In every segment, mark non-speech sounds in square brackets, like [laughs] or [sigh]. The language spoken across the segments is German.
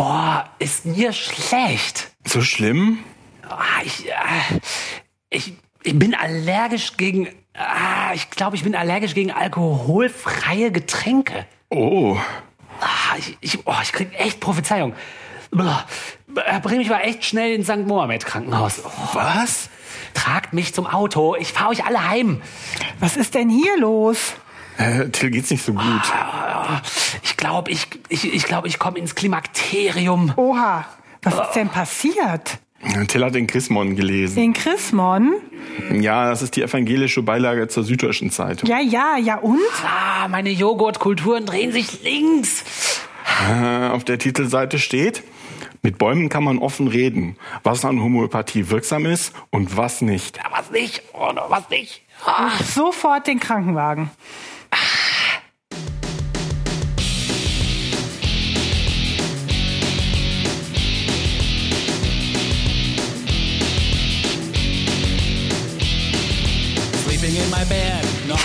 Boah, ist mir schlecht. So schlimm? Ah, ich, äh, ich, ich bin allergisch gegen. Ah, ich glaube, ich bin allergisch gegen alkoholfreie Getränke. Oh. Ah, ich, ich, oh, ich krieg echt Prophezeiung. Boah, Bring mich mal echt schnell ins St. Mohammed Krankenhaus. Oh, Was? tragt mich zum Auto. Ich fahre euch alle heim. Was ist denn hier los? Äh, Till geht's nicht so gut. Ah, Ich glaube, ich, ich, ich, glaub, ich komme ins Klimakterium. Oha, was ist denn passiert? Till hat den Chrismon gelesen. In Chrismon? Ja, das ist die evangelische Beilage zur Süddeutschen Zeitung. Ja, ja, ja und? Ah, meine Joghurtkulturen drehen sich links. Äh, auf der Titelseite steht, mit Bäumen kann man offen reden, was an Homöopathie wirksam ist und was nicht. Ja, was nicht? Oh, was nicht? Ah. Sofort den Krankenwagen.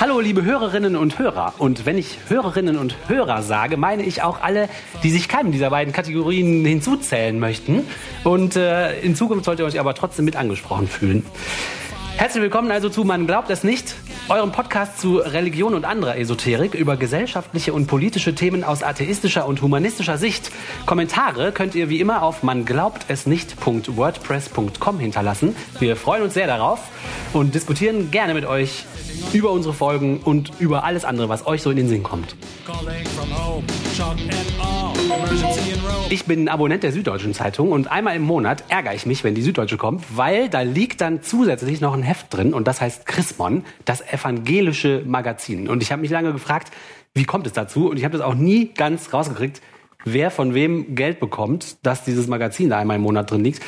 Hallo, liebe Hörerinnen und Hörer. Und wenn ich Hörerinnen und Hörer sage, meine ich auch alle, die sich keinem dieser beiden Kategorien hinzuzählen möchten. Und äh, in Zukunft sollt ihr euch aber trotzdem mit angesprochen fühlen. Herzlich willkommen also zu Man glaubt es nicht, eurem Podcast zu Religion und anderer Esoterik über gesellschaftliche und politische Themen aus atheistischer und humanistischer Sicht. Kommentare könnt ihr wie immer auf manglaubtesnicht.wordpress.com hinterlassen. Wir freuen uns sehr darauf und diskutieren gerne mit euch über unsere Folgen und über alles andere, was euch so in den Sinn kommt. Ich bin Abonnent der Süddeutschen Zeitung und einmal im Monat ärgere ich mich, wenn die Süddeutsche kommt, weil da liegt dann zusätzlich noch ein Heft drin und das heißt Chrismon, das evangelische Magazin. Und ich habe mich lange gefragt, wie kommt es dazu? Und ich habe das auch nie ganz rausgekriegt, wer von wem Geld bekommt, dass dieses Magazin da einmal im Monat drin liegt.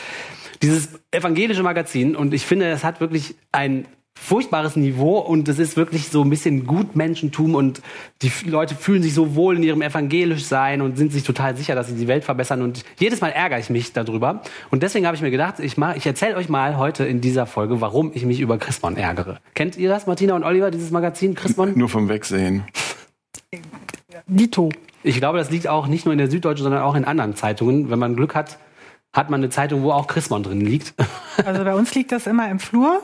Dieses evangelische Magazin und ich finde, es hat wirklich ein furchtbares Niveau und es ist wirklich so ein bisschen Gutmenschentum und die Leute fühlen sich so wohl in ihrem evangelisch sein und sind sich total sicher, dass sie die Welt verbessern und jedes Mal ärgere ich mich darüber und deswegen habe ich mir gedacht, ich mach, ich erzähle euch mal heute in dieser Folge, warum ich mich über Chrismon ärgere. Kennt ihr das, Martina und Oliver, dieses Magazin Chrismon? Nur vom Wegsehen. Dito. Ich glaube, das liegt auch nicht nur in der Süddeutschen, sondern auch in anderen Zeitungen. Wenn man Glück hat, hat man eine Zeitung, wo auch Chrismon drin liegt. [laughs] Also bei uns liegt das immer im Flur,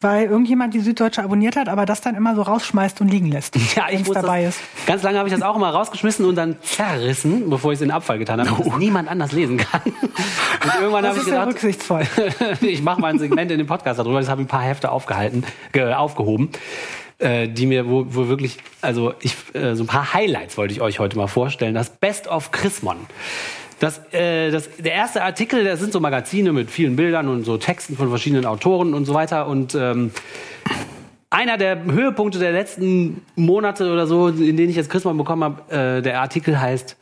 weil irgendjemand die Süddeutsche abonniert hat, aber das dann immer so rausschmeißt und liegen lässt, Ja, ich wenn's muss dabei das, ist. Ganz lange habe ich das auch immer rausgeschmissen und dann zerrissen, bevor ich es in den Abfall getan habe, damit es niemand anders lesen kann. [laughs] Und irgendwann Das habe ich ist ja gedacht, rücksichtsvoll. [laughs] ich mache mal ein Segment in dem Podcast darüber. Das habe ich ein paar Hefte aufgehalten, ge, aufgehoben, äh, die mir wo, wo wirklich, also ich äh, so ein paar Highlights wollte ich euch heute mal vorstellen. Das Best of Chrismon. Das, äh, das, der erste Artikel, das sind so Magazine mit vielen Bildern und so Texten von verschiedenen Autoren und so weiter. Und ähm, einer der Höhepunkte der letzten Monate oder so, in denen ich jetzt Christmann bekommen habe, äh, der Artikel heißt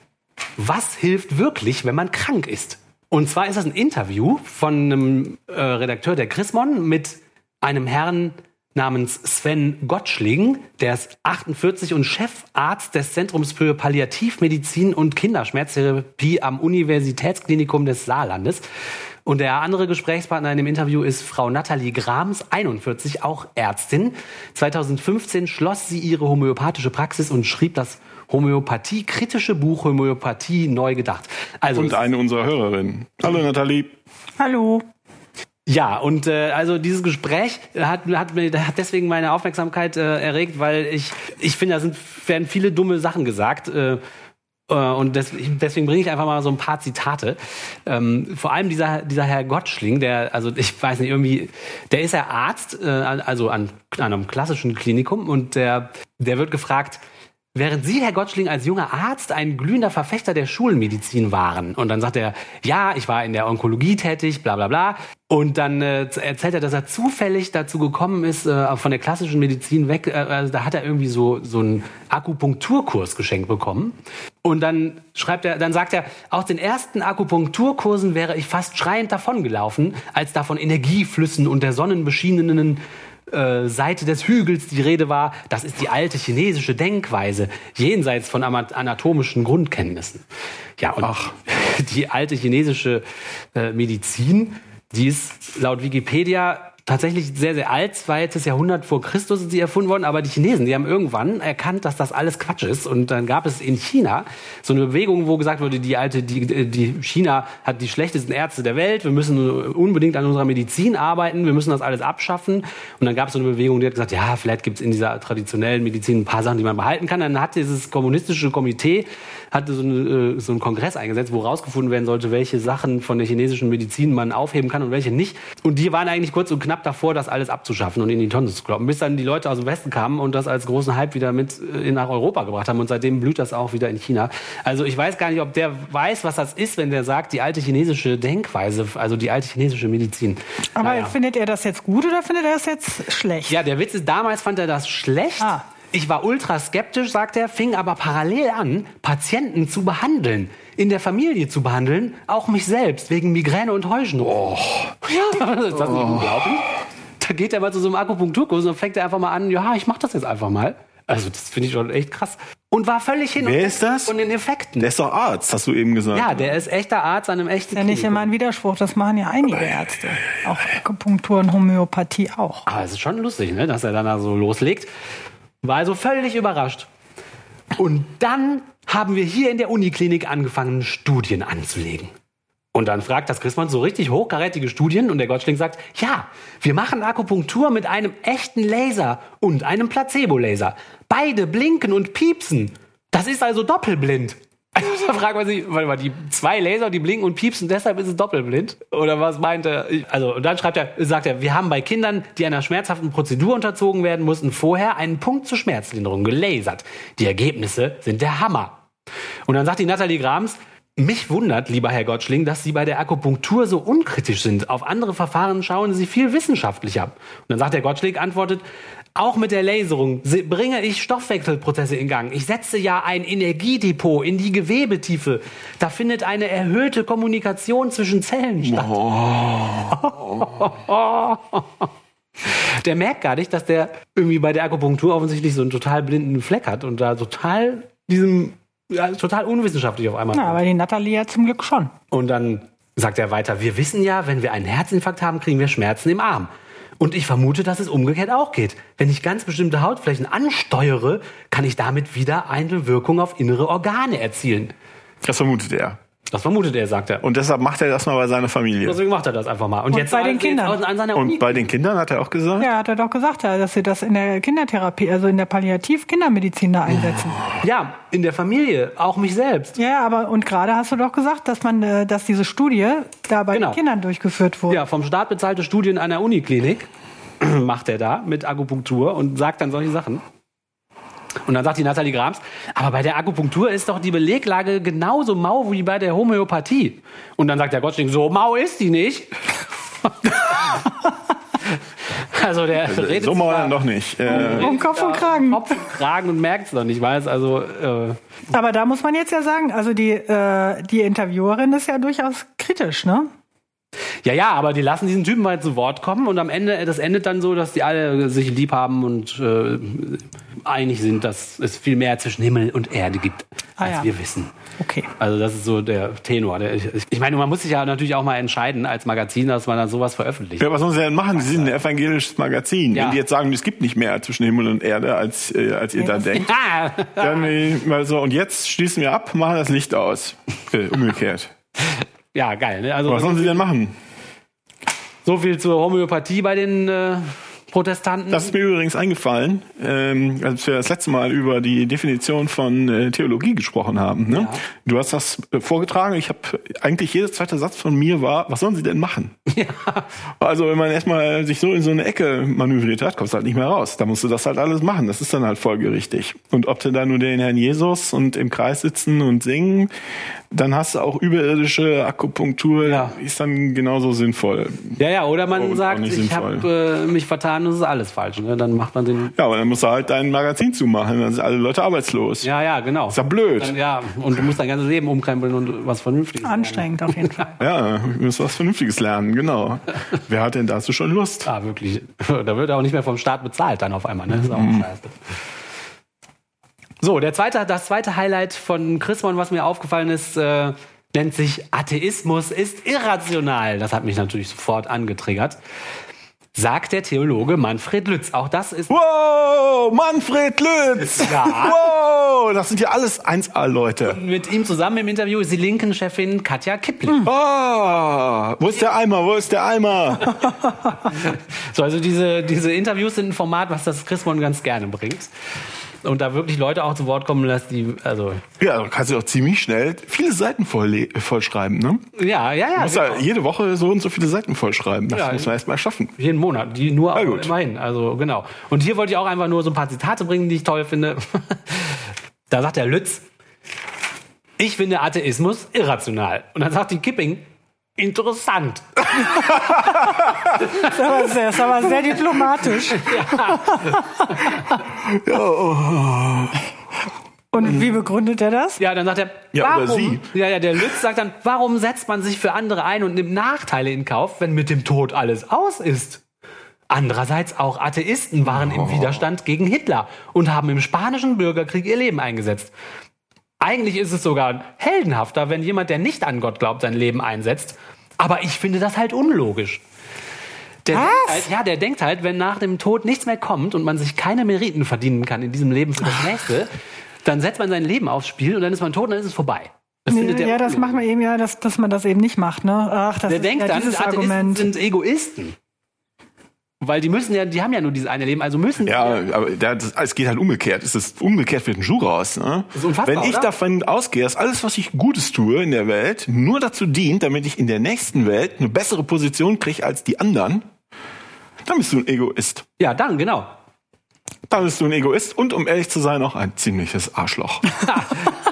Was hilft wirklich, wenn man krank ist? Und zwar ist das ein Interview von einem äh, Redakteur der Chrismon mit einem Herrn namens Sven Gottschling, der ist 48 und Chefarzt des Zentrums für Palliativmedizin und Kinderschmerztherapie am Universitätsklinikum des Saarlandes. Und der andere Gesprächspartner in dem Interview ist Frau Nathalie Grams, 41, auch Ärztin. 2015 schloss sie ihre homöopathische Praxis und schrieb das Homöopathie-kritische Buch Homöopathie neu gedacht. Also Und eine unserer Hörerinnen. Hallo Nathalie. Hallo. Ja, und äh, also dieses Gespräch hat, hat, hat deswegen meine Aufmerksamkeit äh, erregt, weil ich, ich finde, da sind, werden viele dumme Sachen gesagt. Äh, äh, und des, deswegen bringe ich einfach mal so ein paar Zitate. Ähm, vor allem dieser, dieser Herr Gottschling, der, also ich weiß nicht, irgendwie, der ist ja Arzt, äh, also an, an einem klassischen Klinikum und der, der wird gefragt, Während Sie, Herr Gottschling, als junger Arzt ein glühender Verfechter der Schulmedizin waren. Und dann sagt er, ja, ich war in der Onkologie tätig, bla bla bla. Und dann äh, erzählt er, dass er zufällig dazu gekommen ist, äh, von der klassischen Medizin weg. Äh, also da hat er irgendwie so, so einen Akupunkturkurs geschenkt bekommen. Und dann schreibt er, dann sagt er, aus den ersten Akupunkturkursen wäre ich fast schreiend davongelaufen, als da von Energieflüssen und der sonnenbeschienenen äh, Seite des Hügels die Rede war, das ist die alte chinesische Denkweise, jenseits von anatomischen Grundkenntnissen. Ja, und [laughs] die alte chinesische äh, Medizin, die ist laut Wikipedia tatsächlich sehr, sehr alt, zweites Jahrhundert vor Christus ist sie erfunden worden, aber die Chinesen, die haben irgendwann erkannt, dass das alles Quatsch ist. Und dann gab es in China so eine Bewegung, wo gesagt wurde, die alte, die, die China hat die schlechtesten Ärzte der Welt, wir müssen unbedingt an unserer Medizin arbeiten, wir müssen das alles abschaffen. Und dann gab es so eine Bewegung, die hat gesagt, ja, vielleicht gibt es in dieser traditionellen Medizin ein paar Sachen, die man behalten kann. Dann hat dieses kommunistische Komitee hatte so, eine, äh, so einen Kongress eingesetzt, wo rausgefunden werden sollte, welche Sachen von der chinesischen Medizin man aufheben kann und welche nicht. Und die waren eigentlich kurz und knapp davor, das alles abzuschaffen und in die Tonne zu kloppen, bis dann die Leute aus dem Westen kamen und das als großen Hype wieder mit äh, nach Europa gebracht haben. Und seitdem blüht das auch wieder in China. Also ich weiß gar nicht, ob der weiß, was das ist, wenn der sagt, die alte chinesische Denkweise, also die alte chinesische Medizin. Aber Naja. findet er das jetzt gut oder findet er das jetzt schlecht? Ja, der Witz ist, damals fand er das schlecht. Ah. Ich war ultra skeptisch, sagt er, fing aber parallel an, Patienten zu behandeln, in der Familie zu behandeln, auch mich selbst, wegen Migräne und Heuschnupfen. Ja, [laughs] ist das nicht unglaublich? Da geht er mal zu so einem Akupunkturkurs und fängt er einfach mal an, ja, ich mach das jetzt einfach mal. Also das finde ich schon echt krass. Und war völlig hin und Wer weg ist das? von den Effekten. Der ist doch Arzt, hast du eben gesagt. ja, der ist echter Arzt an einem echten ist ja nicht immer ein Widerspruch, das machen ja einige Ärzte. Auch Akupunktur und Homöopathie auch. Aber es ist schon lustig, ne, dass er dann da so loslegt. War also völlig überrascht. Und dann haben wir hier in der Uniklinik angefangen, Studien anzulegen. Und dann fragt das Christmann so richtig hochkarätige Studien und der Gottschling sagt, ja, wir machen Akupunktur mit einem echten Laser und einem Placebo-Laser. Beide blinken und piepsen. Das ist also doppelblind. [laughs] Also da fragt man sich, warte mal, die zwei Laser, die blinken und piepsen, deshalb ist es doppelblind? Oder was meint er? Also, und dann schreibt er, sagt er, wir haben bei Kindern, die einer schmerzhaften Prozedur unterzogen werden mussten, vorher einen Punkt zur Schmerzlinderung gelasert. Die Ergebnisse sind der Hammer. Und dann sagt die Nathalie Grams, mich wundert, lieber Herr Gottschling, dass Sie bei der Akupunktur so unkritisch sind. Auf andere Verfahren schauen Sie viel wissenschaftlicher. Und dann sagt der Gottschling, antwortet, auch mit der Laserung se- bringe ich Stoffwechselprozesse in Gang. Ich setze ja ein Energiedepot in die Gewebetiefe. Da findet eine erhöhte Kommunikation zwischen Zellen statt. [laughs] Der merkt gar nicht, dass der irgendwie bei der Akupunktur offensichtlich so einen total blinden Fleck hat und da total diesem ja, total unwissenschaftlich auf einmal. Na, aber die Nathalie ja zum Glück schon. Und dann sagt er weiter, wir wissen ja, wenn wir einen Herzinfarkt haben, kriegen wir Schmerzen im Arm. Und ich vermute, dass es umgekehrt auch geht. Wenn ich ganz bestimmte Hautflächen ansteuere, kann ich damit wieder eine Wirkung auf innere Organe erzielen. Das vermutet er. Das vermutet er, sagt er. Und deshalb macht er das mal bei seiner Familie. deswegen macht er das einfach mal. Und, jetzt bei den Kindern. An seiner Uni. Und bei den Kindern hat er auch gesagt, Ja, hat er doch gesagt, ja, dass sie das in der Kindertherapie, also in der Palliativ-Kindermedizin da einsetzen. ja, in der Familie, auch mich selbst. Ja, aber und gerade hast du doch gesagt, dass man, äh, dass diese Studie da bei Genau. den Kindern durchgeführt wurde. Ja, vom Staat bezahlte Studien einer Uniklinik [clears throat] macht er da mit Akupunktur und sagt dann solche Sachen. Und dann sagt die Nathalie Grams, aber bei der Akupunktur ist doch die Beleglage genauso mau wie bei der Homöopathie. Und dann sagt der Gottschling, so mau ist die nicht. [laughs] also der redet so da dann doch nicht. Äh, Um Kopf und Kragen. Kopf und Kragen und merkt es noch nicht, weiß also äh, Aber da muss man jetzt ja sagen, also die, äh, die Interviewerin ist ja durchaus kritisch, ne? Ja, ja, aber die lassen diesen Typen mal zu Wort kommen und am Ende, das endet dann so, dass die alle sich lieb haben und äh, einig sind, dass es viel mehr zwischen Himmel und Erde gibt, Ah, als ja. wir wissen. Okay. Also das ist so der Tenor. Der, ich, ich meine, man muss sich ja natürlich auch mal entscheiden als Magazin, dass man dann sowas veröffentlicht. ja, was sollen sie denn machen? Sie sind ein evangelisches Magazin. Ja. Wenn die jetzt sagen, es gibt nicht mehr zwischen Himmel und Erde, als, äh, als ihr da denkt, Ah, dann äh, mal so, und jetzt schließen wir ab, machen das Licht aus. Äh, umgekehrt. [laughs] ja, geil. Ne? Also Was sollen sie denn machen? so viel zur Homöopathie bei den äh, Protestanten. Das ist mir übrigens eingefallen, ähm, als wir das letzte Mal über die Definition von äh, Theologie gesprochen haben. Ne? Du hast das äh, vorgetragen. Ich habe eigentlich jeder zweite Satz von mir war, was sollen sie denn machen? [laughs] Also wenn man erstmal sich so in so eine Ecke manövriert hat, kommst du halt nicht mehr raus. Da musst du das halt alles machen. Das ist dann halt folgerichtig. Und ob du da nur den Herrn Jesus und im Kreis sitzen und singen, dann hast du auch überirdische Akupunktur, Ja. ist dann genauso sinnvoll. ja, ja, oder man sagt, ich habe äh, mich vertan, das ist alles falsch. Ne? Dann macht man den. Ja, aber dann musst du halt dein Magazin zumachen, dann sind alle Leute arbeitslos. Ja, ja, genau. Ist ja blöd. Dann, ja, und du musst dein ganzes Leben umkrempeln und was Vernünftiges. lernen. Anstrengend auf jeden [laughs] Fall. Ja, du musst was Vernünftiges lernen, genau. [laughs] Wer hat denn dazu schon Lust? Ja, wirklich. [laughs] Da wird er auch nicht mehr vom Staat bezahlt dann auf einmal. Ne? Das ist auch Mhm. scheiße. So, der zweite, das zweite Highlight von Chrismon, was mir aufgefallen ist, äh, nennt sich Atheismus ist irrational. Das hat mich natürlich sofort angetriggert. Sagt der Theologe Manfred Lütz. Auch das ist Wow, Manfred Lütz! Ja. Wow, das sind ja alles 1A-Leute. mit ihm zusammen im Interview ist die linken Chefin Katja Kippling. Ah, wo ist der Eimer? Wo ist der Eimer? [laughs] So, also diese, diese Interviews sind ein Format, was das Chrismon ganz gerne bringt. Und da wirklich Leute auch zu Wort kommen lässt, die, also, Ja, da kannst du auch ziemlich schnell viele Seiten voll, vollschreiben, ne? ja, ja, ja. Du musst genau. ja jede Woche so und so viele Seiten vollschreiben. Das Ja, muss man erst mal schaffen. Jeden Monat, die nur gut. immerhin. Also genau. Und hier wollte ich auch einfach nur so ein paar Zitate bringen, die ich toll finde. [laughs] da sagt der Lütz, ich finde Atheismus irrational. Und dann sagt die Kipping, interessant. Das [laughs] ist aber sehr, ist aber sehr diplomatisch. Und wie begründet er das? Ja, dann sagt er, Ja, warum? oder sie. Ja, ja, der Lütz sagt dann, warum setzt man sich für andere ein und nimmt Nachteile in Kauf, wenn mit dem Tod alles aus ist? Andererseits auch Atheisten waren im Widerstand gegen Hitler und haben im spanischen Bürgerkrieg ihr Leben eingesetzt. Eigentlich ist es sogar heldenhafter, wenn jemand, der nicht an Gott glaubt, sein Leben einsetzt. Aber ich finde das halt unlogisch. Der halt, ja, der denkt halt, wenn nach dem Tod nichts mehr kommt und man sich keine Meriten verdienen kann in diesem Leben für das nächste, dann setzt man sein Leben aufs Spiel und dann ist man tot und dann ist es vorbei. Das der ja, das macht man eben ja, dass, dass man das eben nicht macht. Ne? Ach, das Der ist denkt ja dann, dieses Atheisten Argument. sind Egoisten. Weil die müssen ja, die haben ja nur dieses eine Leben, also müssen Ja, aber da- das, es geht halt umgekehrt. Es ist umgekehrt wird ein Schuh raus. Ne? Wenn ich oder? davon ausgehe, dass alles, was ich Gutes tue in der Welt, nur dazu dient, damit ich in der nächsten Welt eine bessere Position kriege als die anderen, dann bist du ein Egoist. Ja, dann, genau. Dann bist du ein Egoist und um ehrlich zu sein auch ein ziemliches Arschloch. [laughs]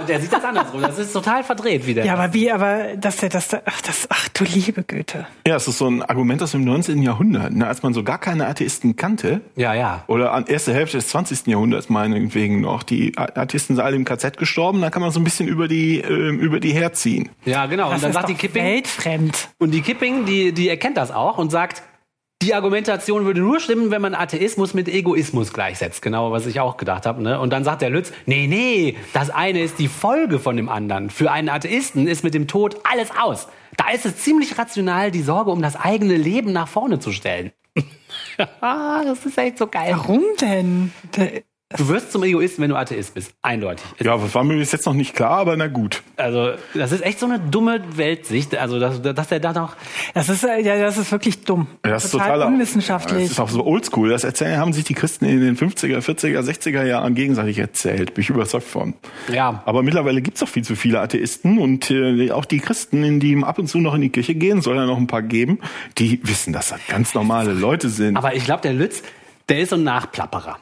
Und der sieht das andersrum. Das ist total verdreht wieder. Ja, aber wie, aber dass der, das, ach, das, ach du liebe Güte. ja, es ist so ein Argument aus dem 19. Jahrhundert, ne, als man so gar keine Atheisten kannte. ja, ja. Oder an erste Hälfte des 20. Jahrhunderts meinetwegen noch. Die Atheisten sind alle im KZ gestorben, da kann man so ein bisschen über die, ähm, über die herziehen. Ja, genau. Das Und dann ist sagt die doch Kipping, weltfremd. und die Kipping, die, die erkennt das auch und sagt, die Argumentation würde nur stimmen, wenn man Atheismus mit Egoismus gleichsetzt. Genau, was ich auch gedacht habe. Ne? Und dann sagt der Lütz, nee, nee, das eine ist die Folge von dem anderen. Für einen Atheisten ist mit dem Tod alles aus. Da ist es ziemlich rational, die Sorge um das eigene Leben nach vorne zu stellen. [laughs] ah, das ist echt so geil. Warum denn? Der, Du wirst zum Egoisten, wenn du Atheist bist. Eindeutig. Ja, das war mir bis jetzt noch nicht klar, aber na gut. Also, das ist echt so eine dumme Weltsicht. Also, dass, dass er da noch. das ist, äh, ja, das ist wirklich dumm. Das ist total total unwissenschaftlich. Das ist auch so oldschool. Das erzählen, haben sich die Christen in den 50er, 40er, 60er Jahren gegenseitig erzählt. Bin ich überzeugt von. Ja. Aber mittlerweile gibt's auch viel zu viele Atheisten und äh, auch die Christen, die ab und zu noch in die Kirche gehen, soll ja noch ein paar geben, die wissen, dass das ganz normale Leute sind. Aber ich glaube, der Lütz, der ist so ein Nachplapperer.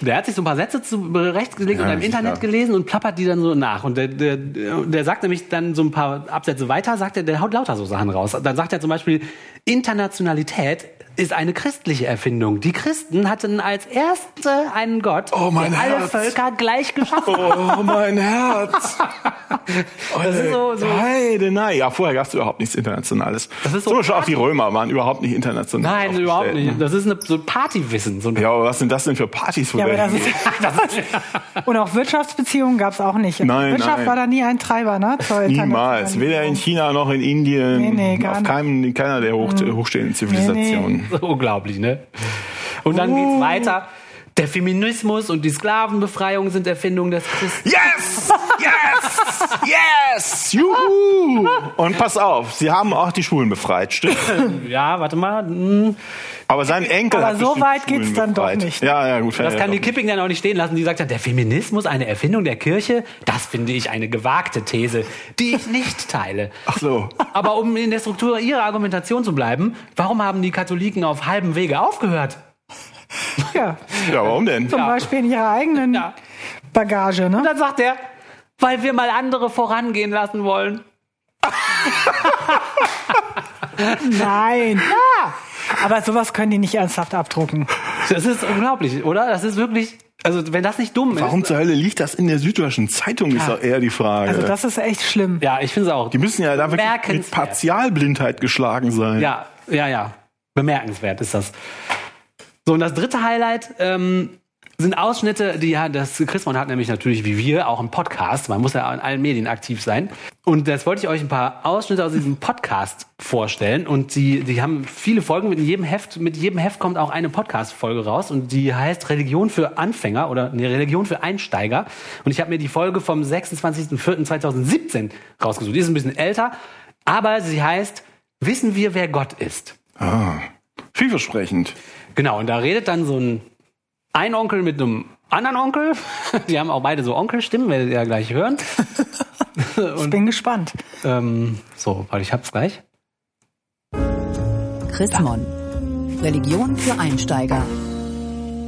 Der hat sich so ein paar Sätze zu rechts gelegt Ja, oder im. Internet gelesen und plappert die dann so nach. Und der, der, der sagt nämlich dann so ein paar Absätze weiter, sagt er, der haut lauter so Sachen raus. Dann sagt er zum Beispiel, Internationalität ist eine christliche Erfindung. Die Christen hatten als erste einen Gott, Oh, mein der alle Herz. Völker gleich geschaffen hat. Oh, mein Herz. [laughs] Das ist so, so Heide, nein. Ja, vorher gab's überhaupt nichts Internationales. Das ist so Zum Beispiel auch die Römer waren überhaupt nicht international. Nein, überhaupt nicht. Das ist eine, so ein Partywissen. So Ja, aber was sind das denn für Partys? ja, aber [laughs] das ist, hingehen? und auch Wirtschaftsbeziehungen gab es auch nicht. Nein, Wirtschaft nein. war da nie ein Treiber, ne? zur Niemals. Weder in China noch in Indien. Nee, nee, gar auf keinem, in keiner der hoch, hochstehenden Zivilisationen. [laughs] So unglaublich, ne? Und dann geht's weiter. Der Feminismus und die Sklavenbefreiung sind Erfindungen des Christen. Yes! Yes! Yes! Juhu! Und pass auf, sie haben auch die Schwulen befreit, stimmt? Ja, warte mal. Aber sein Enkel Aber hat so weit geht's dann doch nicht. Ja, ja, gut. Das ja, kann die doch. Kipping dann auch nicht stehen lassen. Die sagt dann, der Feminismus eine Erfindung der Kirche? Das finde ich eine gewagte These, die ich nicht teile. Ach so. Aber um in der Struktur ihrer Argumentation zu bleiben, warum haben die Katholiken auf halbem Wege aufgehört? Ja, Ja, warum denn? zum Ja. Beispiel in ihrer eigenen Ja. Bagage, ne? Und dann sagt er, weil wir mal andere vorangehen lassen wollen. [laughs] Nein. Ja. Aber sowas können die nicht ernsthaft abdrucken. Das ist unglaublich, oder? Das ist wirklich, also wenn das nicht dumm ist. Warum zur Hölle liegt das in der Süddeutschen Zeitung, ist doch eher die Frage. Also das ist echt schlimm. Ja, ich finde es auch. die müssen ja da wirklich mit. Partialblindheit geschlagen sein. Ja, ja, ja. Bemerkenswert ist das. So, und das dritte Highlight, ähm, sind Ausschnitte, die ja, das Chrismon hat nämlich natürlich wie wir auch einen Podcast. Man muss ja in allen Medien aktiv sein. Und das wollte ich euch ein paar Ausschnitte aus diesem Podcast vorstellen. Und die, die haben viele Folgen. Mit jedem Heft, mit jedem Heft kommt auch eine Podcast-Folge raus. Und die heißt Religion für Anfänger oder nee, Religion für Einsteiger. Und ich habe mir die Folge vom 26.04.2017 rausgesucht. Die ist ein bisschen älter, aber sie heißt Wissen wir, wer Gott ist? Ah, vielversprechend. Genau, und da redet dann so ein, ein Onkel mit einem anderen Onkel. [laughs] Die haben auch beide so Onkelstimmen, werdet ihr ja gleich hören. [laughs] Ich bin gespannt. Ähm, so, warte, ich hab's gleich. Chrismon. Religion für Einsteiger.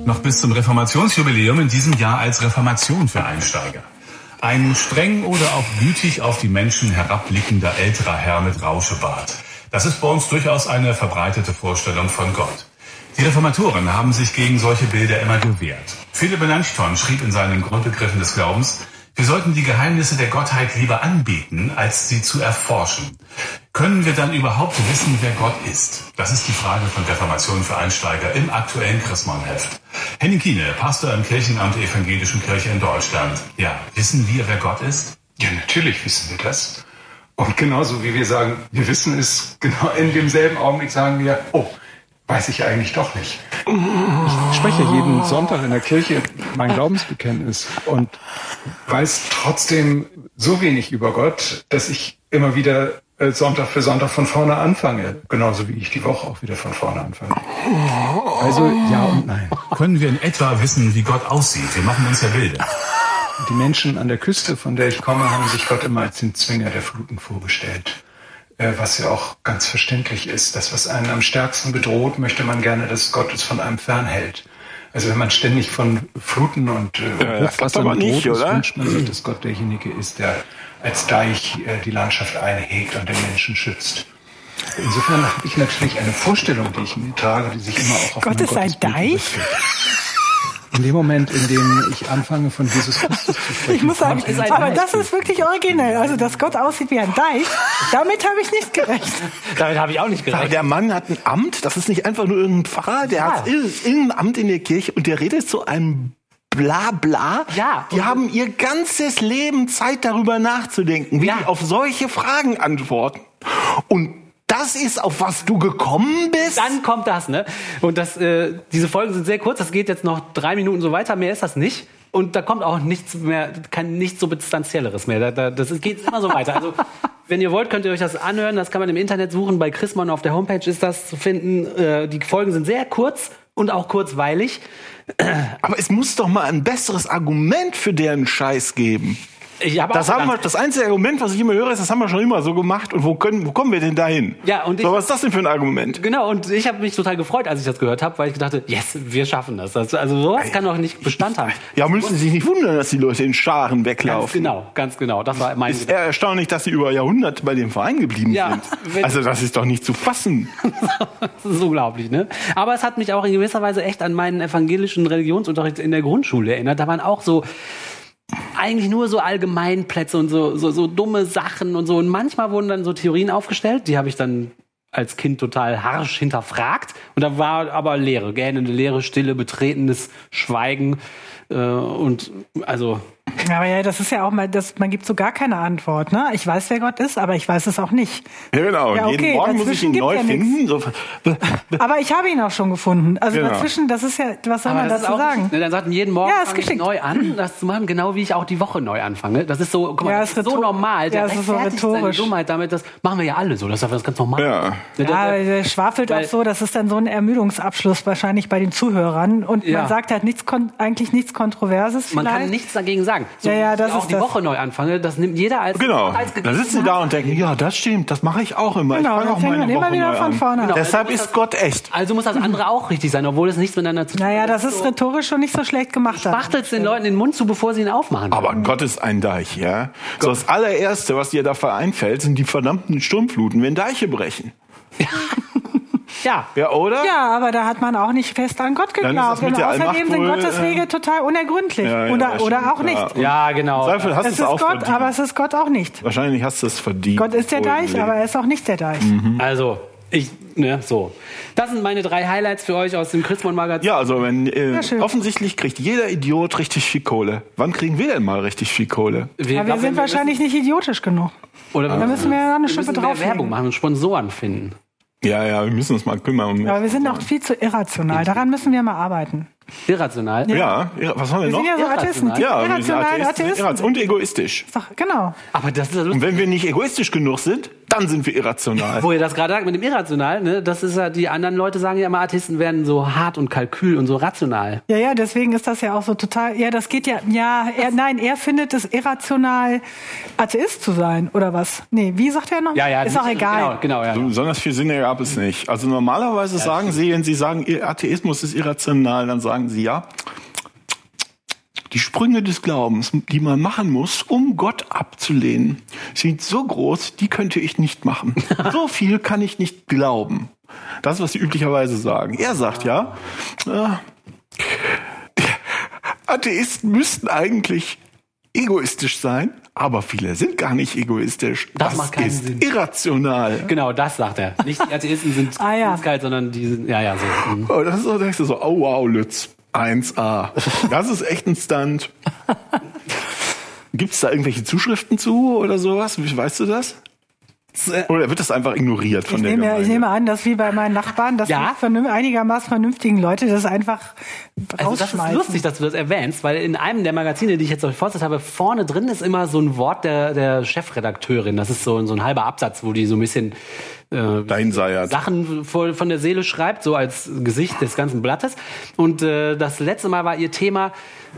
Noch bis zum Reformationsjubiläum in diesem Jahr als Reformation für Einsteiger. Ein streng oder auch gütig auf die Menschen herabblickender älterer Herr mit Rauschebart. Das ist bei uns durchaus eine verbreitete Vorstellung von Gott. Die Reformatoren haben sich gegen solche Bilder immer gewehrt. Philipp Melanchthon schrieb in seinen Grundbegriffen des Glaubens, wir sollten die Geheimnisse der Gottheit lieber anbeten, als sie zu erforschen. Können wir dann überhaupt wissen, wer Gott ist? Das ist die Frage von Reformation für Einsteiger im aktuellen Chrismon-Heft. Henning Kiene, Pastor im Kirchenamt der Evangelischen Kirche in Deutschland. Ja, wissen wir, wer Gott ist? Ja, natürlich wissen wir das. Und genauso wie wir sagen, wir wissen es, genau in demselben Augenblick sagen wir, oh, weiß ich eigentlich doch nicht. Ich spreche jeden Sonntag in der Kirche mein Glaubensbekenntnis und weiß trotzdem so wenig über Gott, dass ich immer wieder äh, Sonntag für Sonntag von vorne anfange. Genauso wie ich die Woche auch wieder von vorne anfange. Also ja und nein. Können wir in etwa wissen, wie Gott aussieht? Wir machen uns ja Bilder. Die Menschen an der Küste, von der ich komme, haben sich Gott immer als den Zwinger der Fluten vorgestellt. Äh, Was ja auch ganz verständlich ist. Das, was einen am stärksten bedroht, möchte man gerne, dass Gott es von einem fernhält. Also wenn man ständig von Fluten und äh, Ja, bedroht nicht, ist, oder? wünscht man sich, dass Gott derjenige ist, der als Deich äh, die Landschaft einhegt und den Menschen schützt. Insofern habe ich natürlich eine Vorstellung, die ich mir trage, die sich immer auch auf Gott ist ein Deich? richtet. In dem Moment, in dem ich anfange, von Jesus Christus zu sprechen, Ich muss sagen, aber das ist wirklich originell. Also, dass Gott aussieht wie ein Deich, damit habe ich nicht gerechnet. Damit habe ich auch nicht Aber gerechnet. der Mann hat ein Amt, das ist nicht einfach nur irgendein Pfarrer, der Ja. hat ir- irgendein Amt in der Kirche und der redet zu einem Blabla. Ja. Die haben ihr ganzes Leben Zeit darüber nachzudenken, wie Ja. die auf solche Fragen antworten. Und das ist, auf was du gekommen bist? Dann kommt das, ne? Und das, äh, diese Folgen sind sehr kurz. Das geht jetzt noch drei Minuten so weiter. Mehr ist das nicht. Und da kommt auch nichts mehr, kein nichts so substanzielleres mehr. Da, da, das geht immer so weiter. Also, [laughs] wenn ihr wollt, könnt ihr euch das anhören. Das kann man im Internet suchen. Bei Chrismon auf der Homepage ist das zu finden. Äh, die Folgen sind sehr kurz und auch kurzweilig. Aber es muss doch mal ein besseres Argument für deren Scheiß geben. Habe Das, haben wir, das einzige Argument, was ich immer höre, ist, das haben wir schon immer so gemacht. Und wo, können, wo kommen wir denn dahin? Ja, und ich- so, was ist das denn für ein Argument? Genau, und ich habe mich total gefreut, als ich das gehört habe, weil ich dachte, yes, wir schaffen das. Also, also sowas kann doch nicht Bestand haben. Ja, müssen Sie sich nicht wundern, dass die Leute in Scharen Ganz weglaufen. genau, ganz genau. Das war mein Ist eher erstaunlich, dass sie über Jahrhunderte bei dem Verein geblieben Ja, sind. Also das ist doch nicht zu fassen. [laughs] Das ist unglaublich, ne? Aber es hat mich auch in gewisser Weise echt an meinen evangelischen Religionsunterricht in der Grundschule erinnert. Da waren auch so eigentlich nur so Allgemeinplätze und so, so, so dumme Sachen und so. Und manchmal wurden dann so Theorien aufgestellt, die habe ich dann als Kind total harsch hinterfragt. Und da war aber Leere, gähnende Leere, Stille, betretenes Schweigen. Äh, und also Aber ja, das ist ja auch mal, das, man gibt so gar keine Antwort. Ne? Ich weiß, wer Gott ist, aber ich weiß es auch nicht. Ja, genau. Ja, okay, jeden Morgen muss ich ihn neu ja finden. So, Aber ich habe ihn auch schon gefunden. Also Genau. dazwischen, das ist ja, was soll Aber man das dazu auch, sagen? Ne, dann sagten jeden Morgen Ja, ist fange ich neu an, das zu machen, genau wie ich auch die Woche neu anfange. Das ist so, guck mal, Ja, das ist ist so normal. ja, Der es ist so rhetorisch. Dummheit damit, das machen wir ja alle so. Das ist einfach ganz normal. Ja. Ne, der- Ja, der- der schwafelt auch so, das ist dann so ein Ermüdungsabschluss wahrscheinlich bei den Zuhörern. Und Ja. man sagt halt nichts, kon- eigentlich nichts Kontroverses man vielleicht. kann nichts dagegen sagen. So Ja, ja, das ich auch ist die das. Woche neu anfange, das nimmt jeder als Genau. als Dann sitzen sie da und denken, ja, das stimmt, das mache ich auch immer. Genau, ich fange auch meine Woche wieder neu von an. vorne an. Genau. Deshalb Also ist Gott echt. Also muss das andere auch richtig sein, obwohl es nichts miteinander zu tun Naja, hat. das ist rhetorisch schon nicht so schlecht gemacht. hat. Spachtelst den Leuten den Mund zu, bevor sie ihn aufmachen. Aber Gott ist ein Deich, ja. So das allererste, was dir dafür einfällt, sind die verdammten Sturmfluten, wenn Deiche brechen. [laughs] ja. Ja, oder? Ja, aber da hat man auch nicht fest an Gott geglaubt. Und außerdem sind wohl, Gottes äh, Wege total unergründlich. Ja, ja, oder, oder auch nicht. ja. Ja, genau. Zweifel hast Es ist es auch Gott, verdient. aber es ist Gott auch nicht. Wahrscheinlich hast du es verdient. Gott ist der Deich, aber er ist auch nicht der Deich. Mhm. Also, Ich, ne, so. Das sind meine drei Highlights für euch aus dem Chrismon-Magazin. Ja, also wenn äh, offensichtlich kriegt jeder Idiot richtig viel Kohle. Wann kriegen wir denn mal richtig viel Kohle? Ja, wir sind wahrscheinlich nicht idiotisch genug. Oder Da müssen wir eine wir Schippe drauflegen. Werbung machen und Sponsoren finden. Ja, ja, wir müssen uns mal kümmern. Aber wir sind noch viel zu irrational. Daran müssen wir mal arbeiten. Irrational. ja, ja, was haben wir Wir noch? sind ja so Atheisten. Irrational. Ja, wir sind irrationale Atheisten, Atheisten. irrational und egoistisch. Ist doch, genau. Aber das ist ja Und wenn wir nicht egoistisch genug sind, dann sind wir irrational. Wo ihr das gerade sagt mit dem Irrational, ne, das ist ja, die anderen Leute sagen ja immer, Atheisten werden so hart und kalkül und so rational. Ja, ja, deswegen ist das ja auch so total. Ja, das geht ja. Ja, er, nein, er findet es irrational, Atheist zu sein, oder was? Nee, wie sagt er noch? Ja, ja. Ist auch nicht- egal. Genau, genau ja. So Besonders viel Sinn gab es nicht. Also normalerweise sagen sie, wenn sie sagen, ihr Atheismus ist irrational, dann sagen sie ja, die Sprünge des Glaubens, die man machen muss, um Gott abzulehnen, sind so groß, die könnte ich nicht machen. [laughs] So viel kann ich nicht glauben. Das ist, was sie üblicherweise sagen. Er sagt ja, äh, Atheisten müssten eigentlich egoistisch sein, aber viele sind gar nicht egoistisch. Das macht keinen ist Sinn. irrational. Genau, das sagt er. Nicht die Atheisten sind Ah, ja. kalt, sondern die sind, ja, ja, so. mhm. Oh, das ist so, denkst du so, oh wow, Lütz, 1A. Das ist echt ein Stunt. Gibt es da irgendwelche Zuschriften zu oder sowas? Wie- Weißt du das? Oder wird das einfach ignoriert von Ich der nehme, Gemeinde? ich nehme an, dass wie bei meinen Nachbarn, dass Ja. einigermaßen vernünftigen Leute das einfach Also das ist lustig, dass du das erwähnst, weil in einem der Magazine, die ich jetzt euch vorgestellt habe, vorne drin ist immer so ein Wort der, der Chefredakteurin. Das ist so, so ein halber Absatz, wo die so ein bisschen äh, Dein Seiert. Sachen voll von der Seele schreibt, so als Gesicht des ganzen Blattes. Und äh, das letzte Mal war ihr Thema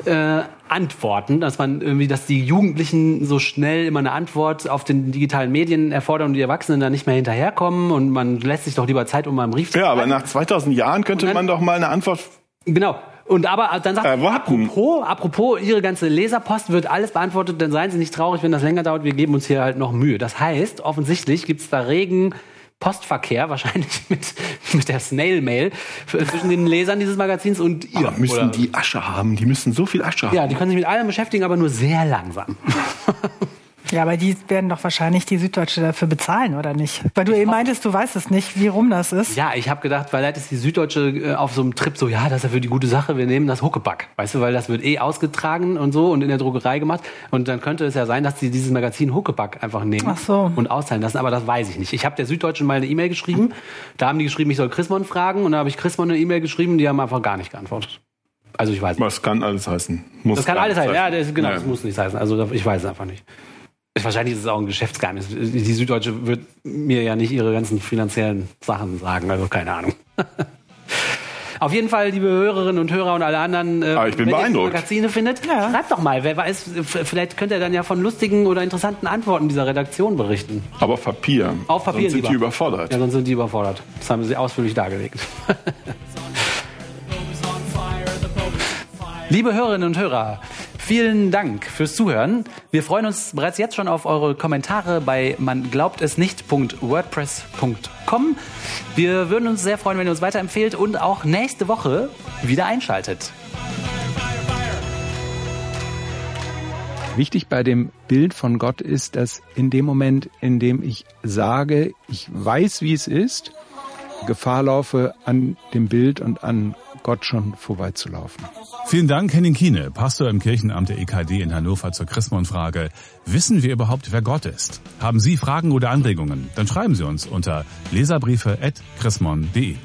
äh, Antworten, dass man irgendwie, dass die Jugendlichen so schnell immer eine Antwort auf den digitalen Medien erfordern und die Erwachsenen da nicht mehr hinterherkommen und man lässt sich doch lieber Zeit, um mal einen Brief zu Ja, aber nach 2000 Jahren könnte dann- man doch mal eine Antwort. Genau. Und aber dann sagt Äh, apropos, apropos, Ihre ganze Leserpost wird alles beantwortet, dann seien Sie nicht traurig, wenn das länger dauert, wir geben uns hier halt noch Mühe. Das heißt, offensichtlich gibt's da regen Postverkehr, wahrscheinlich [laughs] mit, mit der Snail-Mail für- zwischen den Lesern dieses Magazins und ihr. Aber müssen oder? die Asche haben? Die müssen so viel Asche haben. ja, die können sich mit allem beschäftigen, aber nur sehr langsam. [laughs] Ja, aber die werden doch wahrscheinlich die Süddeutsche dafür bezahlen, oder nicht? Weil du eben meintest, du weißt es nicht, wie rum das ist. Ja, ich habe gedacht, weil ist die Süddeutsche äh, auf so einem Trip so, ja, das ist ja für die gute Sache, wir nehmen das Huckepack. Weißt du, weil das wird eh ausgetragen und so und in der Druckerei gemacht. Und dann könnte es ja sein, dass sie dieses Magazin Huckepack einfach nehmen Ach so. und austeilen lassen. Aber das weiß ich nicht. Ich habe der Süddeutschen mal eine E-Mail geschrieben. Da haben die geschrieben, ich soll Chrismon fragen. Und da habe ich Chrismon eine E-Mail geschrieben, die haben einfach gar nicht geantwortet. Also ich weiß nicht. Was kann alles heißen? Muss Das kann alles nicht heißen. Ja, das, genau, Ja. das muss nicht heißen. Also ich weiß es einfach nicht. Wahrscheinlich ist es auch ein Geschäftsgeheimnis. Die Süddeutsche wird mir ja nicht ihre ganzen finanziellen Sachen sagen, also keine Ahnung. [laughs] Auf jeden Fall, liebe Hörerinnen und Hörer und alle anderen, äh, Aber ich bin wenn beeindruckt. ihr die Magazine findet, Ja. schreibt doch mal. Wer weiß, vielleicht könnt ihr dann ja von lustigen oder interessanten Antworten dieser Redaktion berichten. Aber auf Papier. Auf Papier Sonst sind lieber. die überfordert. Ja, sonst sind die überfordert. Das haben sie ausführlich dargelegt. [laughs] Liebe Hörerinnen und Hörer, vielen Dank fürs Zuhören. Wir freuen uns bereits jetzt schon auf eure Kommentare bei man glaubt es nicht.wordpress.com. Wir würden uns sehr freuen, wenn ihr uns weiterempfehlt und auch nächste Woche wieder einschaltet. Wichtig bei dem Bild von Gott ist, dass in dem Moment, in dem ich sage, ich weiß, wie es ist, Gefahr laufe, an dem Bild und an Gott schon vorbeizulaufen. Vielen Dank, Henning Kiene, Pastor im Kirchenamt der EKD in Hannover zur Chrismon-Frage. Wissen wir überhaupt, wer Gott ist? Haben Sie Fragen oder Anregungen? Dann schreiben Sie uns unter leserbriefe.chrismon.de.